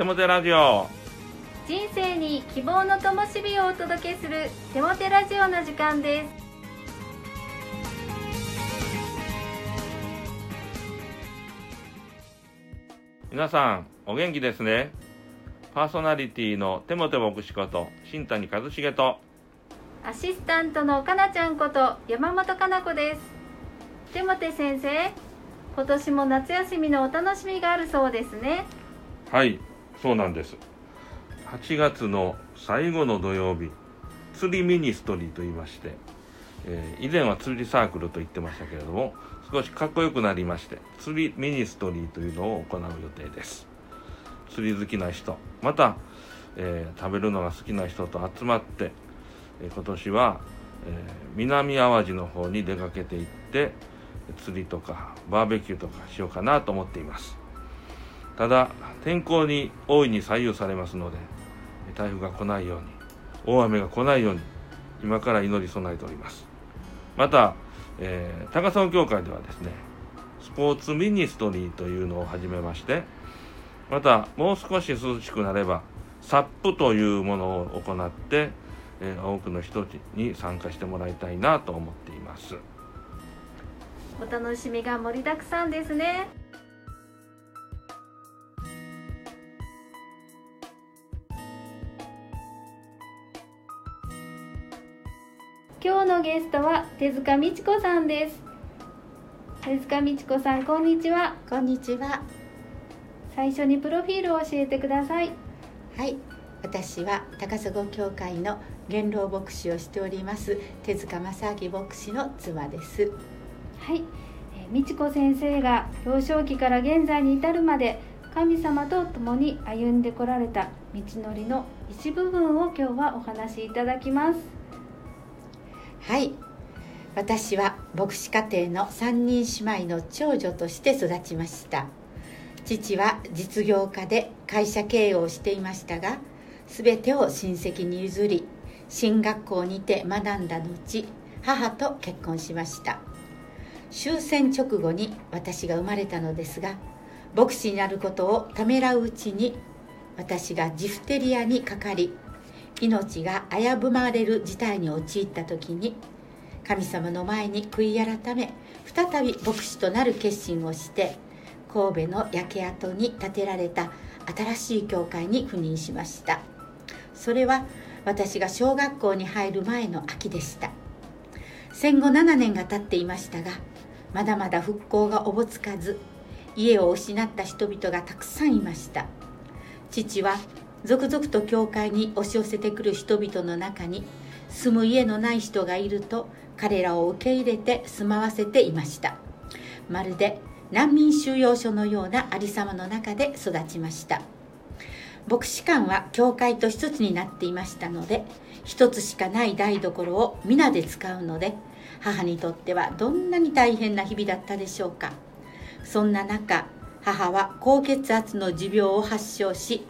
テモテラジオ。人生に希望の灯火をお届けするテモテラジオの時間です。皆さんお元気ですね？パーソナリティのテモテ牧師こと新谷和重と。アシスタントのかなちゃんこと山本かな子です。テモテ先生今年も夏休みのお楽しみがあるそうですね。はいそうなんです。8月の最後の土曜日釣りミニストリーと言いまして、えー以前は釣りサークルと言ってましたけれども少しかっこよくなりまして釣りミニストリーというのを行う予定です。釣り好きな人また、えー食べるのが好きな人と集まって、えー今年は、えー南淡路の方に出かけていって釣りとかバーベキューとかしようかなと思っています。ただ天候に大いに左右されますので台風が来ないように大雨が来ないように今から祈り備えております。また、えー高砂教会ではですねスポーツミニストリーというのを始めましてまたもう少し涼しくなればサップというものを行って、えー多くの人に参加してもらいたいなと思っています。お楽しみが盛りだくさんですね。のゲストは手塚美智子さんです手塚美智子さんこんにちはこんにちは。最初にプロフィールを教えてくださいはい。私は高砂教会の元老牧師をしております手塚正明牧師の妻です。はい、えー美智子先生が幼少期から現在に至るまで神様と共に歩んでこられた道のりの一部分を今日はお話しいただきますはい。私は牧師家庭の三人姉妹の長女として育ちました。父は実業家で会社経営をしていましたが、すべてを親戚に譲り、進学校にて学んだ後、母と結婚しました。終戦直後に私が生まれたのですが牧師になることをためらううちに私がジフテリアにかかり命が危ぶまれる事態に陥った時に神様の前に悔い改め再び牧師となる決心をして神戸の焼け跡に建てられた新しい教会に赴任しました。それは私が小学校に入る前の秋でした。戦後7年が経っていましたがまだまだ復興がおぼつかず家を失った人々がたくさんいました。父は続々と教会に押し寄せてくる人々の中に住む家のない人がいると彼らを受け入れて住まわせていました。まるで難民収容所のようなありさまの中で育ちました。牧師館は教会と一つになっていましたので一つしかない台所を皆で使うので母にとってはどんなに大変な日々だったでしょうか。そんな中母は高血圧の持病を発症し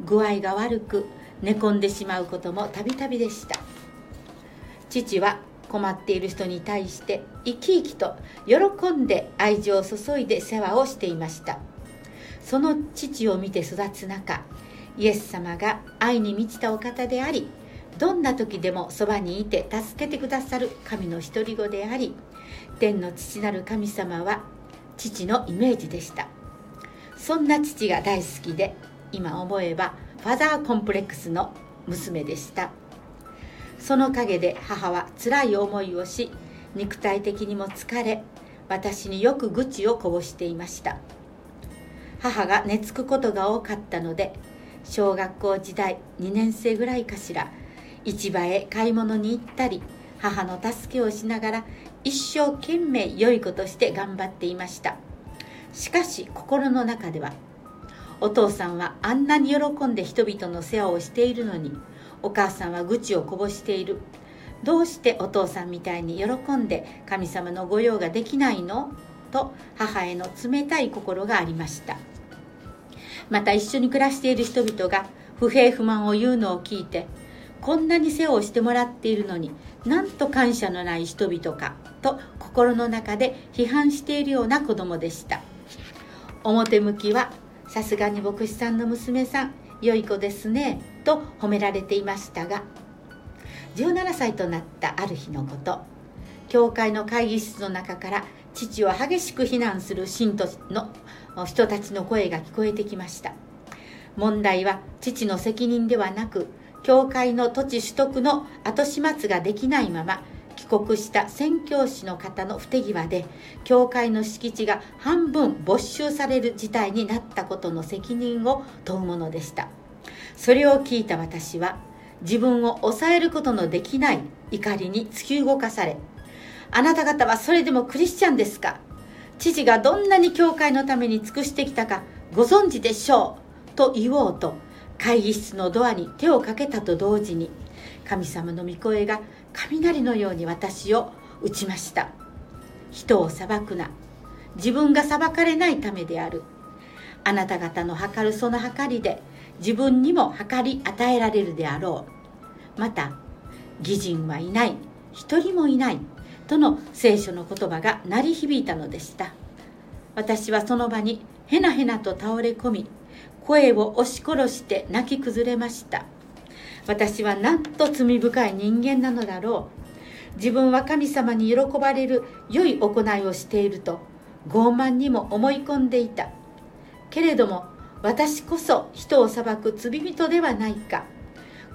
具合が悪く寝込んでしまうこともたびたびでした。父は困っている人に対して生き生きと喜んで愛情を注いで世話をしていました。その父を見て育つ中イエス様が愛に満ちたお方でありどんな時でもそばにいて助けてくださる神の独り子であり天の父なる神様は父のイメージでした。そんな父が大好きで今思えばファザーコンプレックスの娘でした。その陰で母は辛い思いをし肉体的にも疲れ私によく愚痴をこぼしていました。母が寝つくことが多かったので小学校時代2年生ぐらいかしら市場へ買い物に行ったり母の助けをしながら一生懸命良いことして頑張っていました。しかし心の中ではお父さんはあんなに喜んで人々の世話をしているのにお母さんは愚痴をこぼしている。どうしてお父さんみたいに喜んで神様の御用ができないの？と母への冷たい心がありました。また一緒に暮らしている人々が不平不満を言うのを聞いてこんなに世話をしてもらっているのになんと感謝のない人々か？と心の中で批判しているような子供でした。表向きはさすがに牧師さんの娘さん良い子ですねと褒められていましたが17歳となったある日のこと教会の会議室の中から父を激しく非難する信徒の人たちの声が聞こえてきました。問題は父の責任ではなく教会の土地取得の後始末ができないまま国した宣教師の方の不手際で教会の敷地が半分没収される事態になったことの責任を問うものでした。それを聞いた私は自分を抑えることのできない怒りに突き動かされあなた方はそれでもクリスチャンですか？父がどんなに教会のために尽くしてきたかご存知でしょう？と言おうと会議室のドアに手をかけたと同時に神様の御声が雷のように私を打ちました。人を裁くな。自分が裁かれないためである。あなた方の計るその計りで自分にも計り与えられるであろう。また義人はいない。一人もいない。との聖書の言葉が鳴り響いたのでした。私はその場にへなへなと倒れ込み声を押し殺して泣き崩れました。私はなんと罪深い人間なのだろう。自分は神様に喜ばれる良い行いをしていると傲慢にも思い込んでいた。けれども私こそ人を裁く罪人ではないか。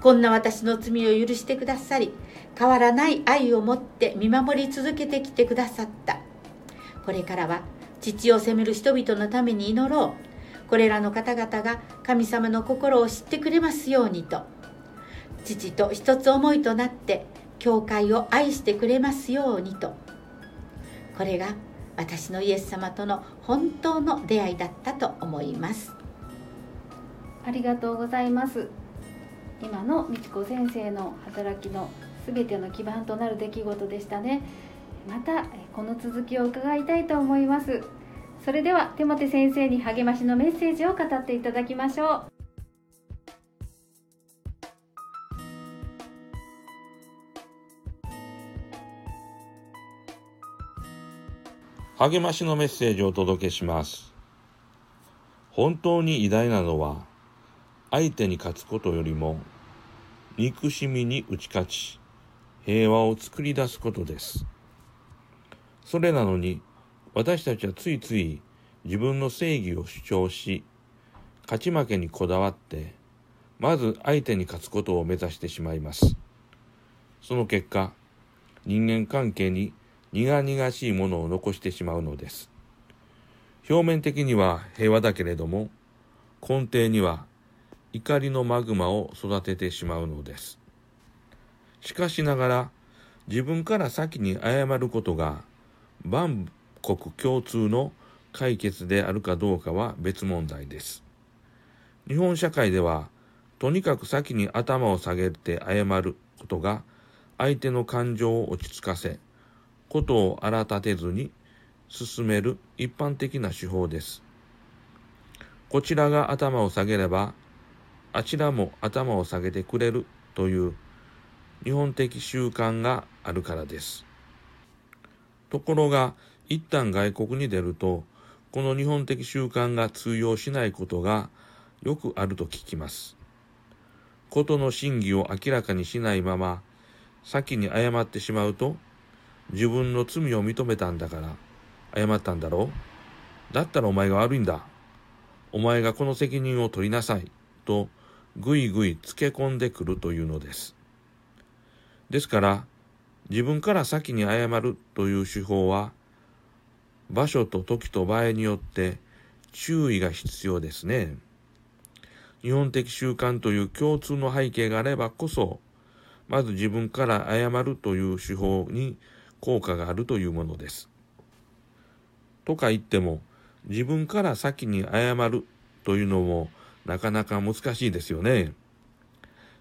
こんな私の罪を許してくださり変わらない愛を持って見守り続けてきてくださった。これからは父を責める人々のために祈ろう。これらの方々が神様の心を知ってくれますようにと。父と一つ思いとなって教会を愛してくれますようにと。これが私のイエス様との本当の出会いだったと思います。ありがとうございます。今の美智子先生の働きの全ての基盤となる出来事でしたね。またこの続きを伺いたいと思います。それでは手モ先生に励ましのメッセージを語っていただきましょう。励ましのメッセージをお届けします。本当に偉大なのは、相手に勝つことよりも、憎しみに打ち勝ち、平和を作り出すことです。それなのに、私たちはついつい自分の正義を主張し、勝ち負けにこだわって、まず相手に勝つことを目指してしまいます。その結果、人間関係に苦々しいものを残してしまうのです。表面的には平和だけれども、根底には怒りのマグマを育ててしまうのです。しかしながら、自分から先に謝ることが万国共通の解決であるかどうかは別問題です。日本社会では、とにかく先に頭を下げて謝ることが相手の感情を落ち着かせ、ことを荒立てずに進める一般的な手法です。こちらが頭を下げれば、あちらも頭を下げてくれるという日本的習慣があるからです。ところが、一旦外国に出ると、この日本的習慣が通用しないことがよくあると聞きます。ことの真偽を明らかにしないまま、先に謝ってしまうと、自分の罪を認めたんだから謝ったんだろう？だったらお前が悪いんだ。お前がこの責任を取りなさい。とぐいぐいつけ込んでくるというのです。ですから自分から先に謝るという手法は場所と時と場合によって注意が必要ですね。日本的習慣という共通の背景があればこそまず自分から謝るという手法に効果があるというものです。とか言っても自分から先に謝るというのもなかなか難しいですよね。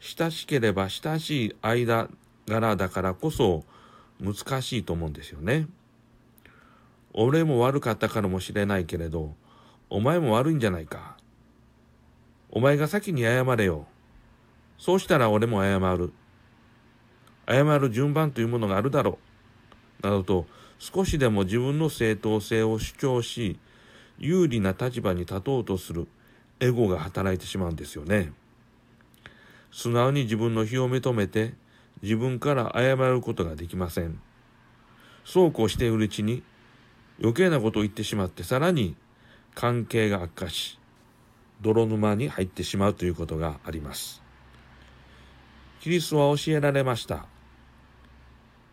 親しければ親しい間柄だからこそ難しいと思うんですよね。俺も悪かったからもしれないけれど、お前も悪いんじゃないか。お前が先に謝れよ。そうしたら俺も謝る。謝る順番というものがあるだろう。などと少しでも自分の正当性を主張し、有利な立場に立とうとするエゴが働いてしまうんですよね。素直に自分の非を認めて自分から謝ることができません。そうこうしているうちに余計なことを言ってしまってさらに関係が悪化し泥沼に入ってしまうということがあります。キリストは教えられました。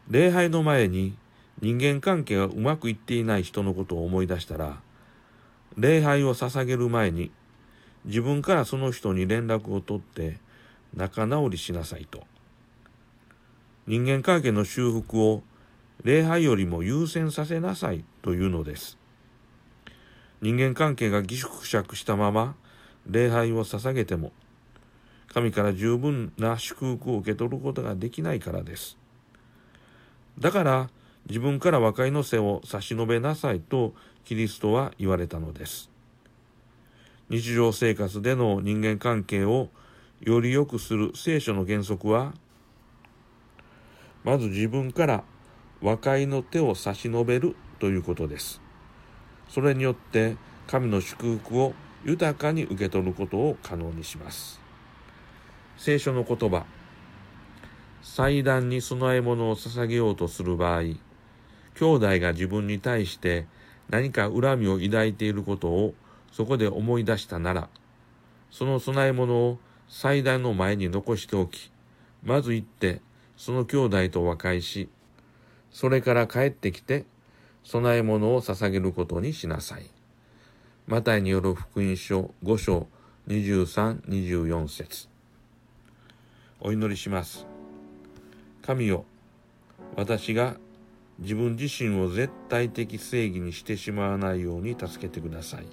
礼拝の前に人間関係がうまくいっていない人のことを思い出したら礼拝を捧げる前に自分からその人に連絡を取って仲直りしなさいと。人間関係の修復を礼拝よりも優先させなさいというのです。人間関係がぎしくしゃくしたまま礼拝を捧げても神から十分な祝福を受け取ることができないからです。だから自分から和解の背を差し伸べなさいとキリストは言われたのです。日常生活での人間関係をより良くする聖書の原則はまず自分から和解の手を差し伸べるということです。それによって神の祝福を豊かに受け取ることを可能にします。聖書の言葉祭壇に供え物を捧げようとする場合兄弟が自分に対して何か恨みを抱いていることをそこで思い出したならその供え物を祭壇の前に残しておきまず行ってその兄弟と和解しそれから帰ってきて供え物を捧げることにしなさい。マタイによる福音書5章23、24節お祈りします。神よ、私が自分自身を絶対的正義にしてしまわないように助けてください。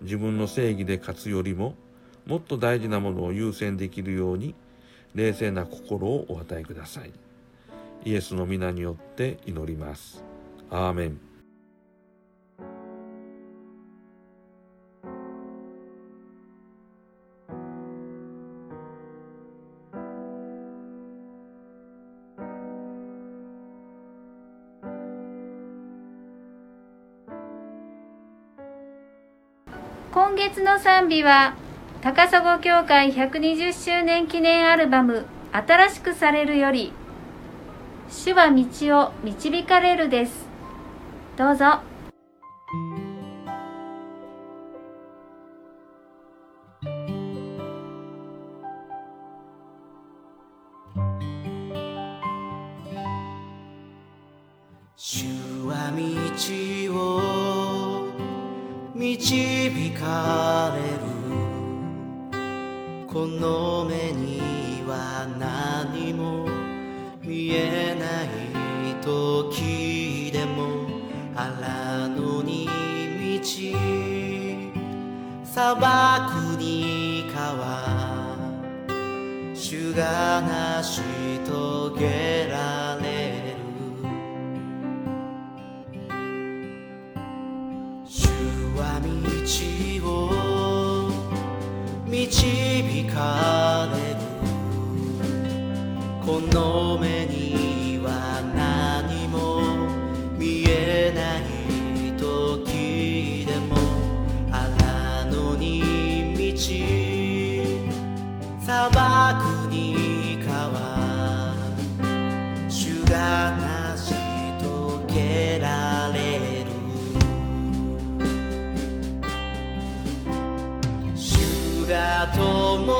自分の正義で勝つよりも、もっと大事なものを優先できるように、冷静な心をお与えください。イエスの皆によって祈ります。アーメン。今月の賛美は高砂教会120周年記念アルバム「新しくされる」より「主は道を導かれる」です。どうぞ。主は道を導かれる。この目には何も見えない時でも荒野に道砂漠に川主が成し遂げる。導かれる。この目友